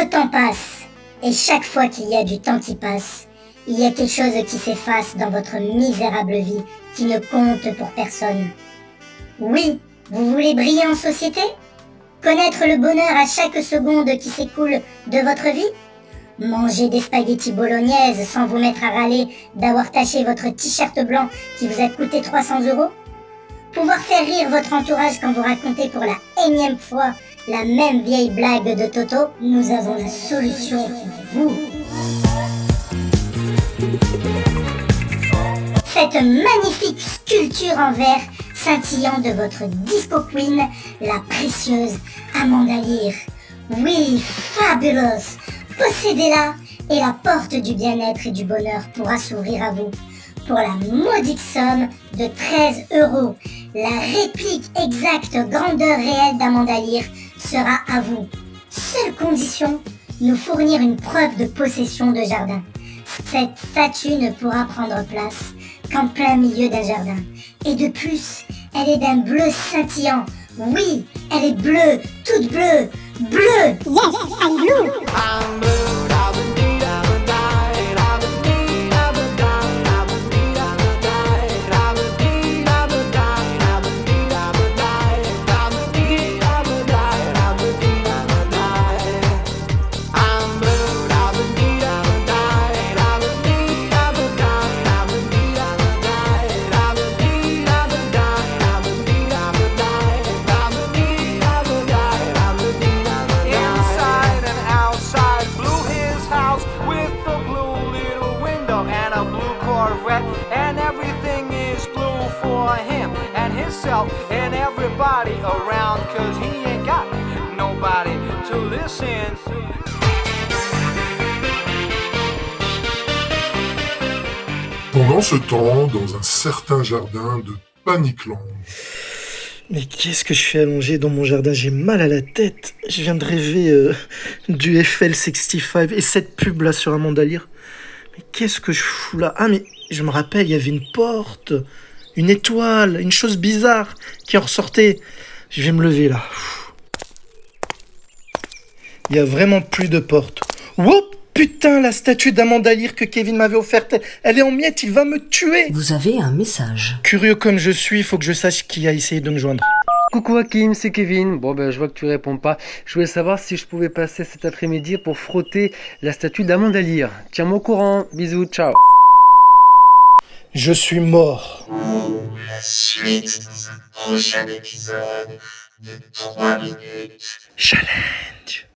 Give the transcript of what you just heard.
Le temps passe, et chaque fois qu'il y a du temps qui passe, il y a quelque chose qui s'efface dans votre misérable vie qui ne compte pour personne. Oui, vous voulez briller en société? Connaître le bonheur à chaque seconde qui s'écoule de votre vie? Manger des spaghettis bolognaises sans vous mettre à râler d'avoir taché votre t-shirt blanc qui vous a coûté 300 euros? Pouvoir faire rire votre entourage quand vous racontez pour la énième fois la même vieille blague de Toto Nous avons la solution pour vous. Cette magnifique sculpture en verre scintillant de votre disco queen, la précieuse Amanda. Oui, fabulous Possédez-la et la porte du bien-être et du bonheur pourra s'ouvrir à vous pour la modique somme de 13 euros. La réplique exacte grandeur réelle d'Amanda Lear sera à vous. Seule condition, nous fournir une preuve de possession de jardin. Cette statue ne pourra prendre place qu'en plein milieu d'un jardin. Et de plus, elle est d'un bleu scintillant. Oui, elle est bleue, toute bleue, bleue. Yes, I'm blue. Inside himself and everybody around, cause he ain't got nobody to listen. Pendant ce temps, dans un certain jardin de Panicland, Mais qu'est-ce que je fais allongé dans mon jardin? J'ai mal à la tête. Je viens de rêver euh, du FL65 et cette pub là sur Amanda Lear. Mais qu'est-ce que je fous là? Ah mais je me rappelle, il y avait une porte, une étoile, une chose bizarre qui en ressortait. Je vais me lever là. Il y a vraiment plus de porte. Woup Putain, la statue d'Amanda Lear que Kevin m'avait offerte, elle est en miettes, il va me tuer Vous avez un message. Curieux comme je suis, faut que je sache qui a essayé de me joindre. Coucou Hakim, c'est Kevin. Bon ben je vois que tu réponds pas. Je voulais savoir si je pouvais passer cet après-midi pour frotter la statue d'Amanda Lear. Tiens-moi au courant. Bisous, ciao. Je suis mort. La suite dans un prochain épisode de 3 minutes. Challenge.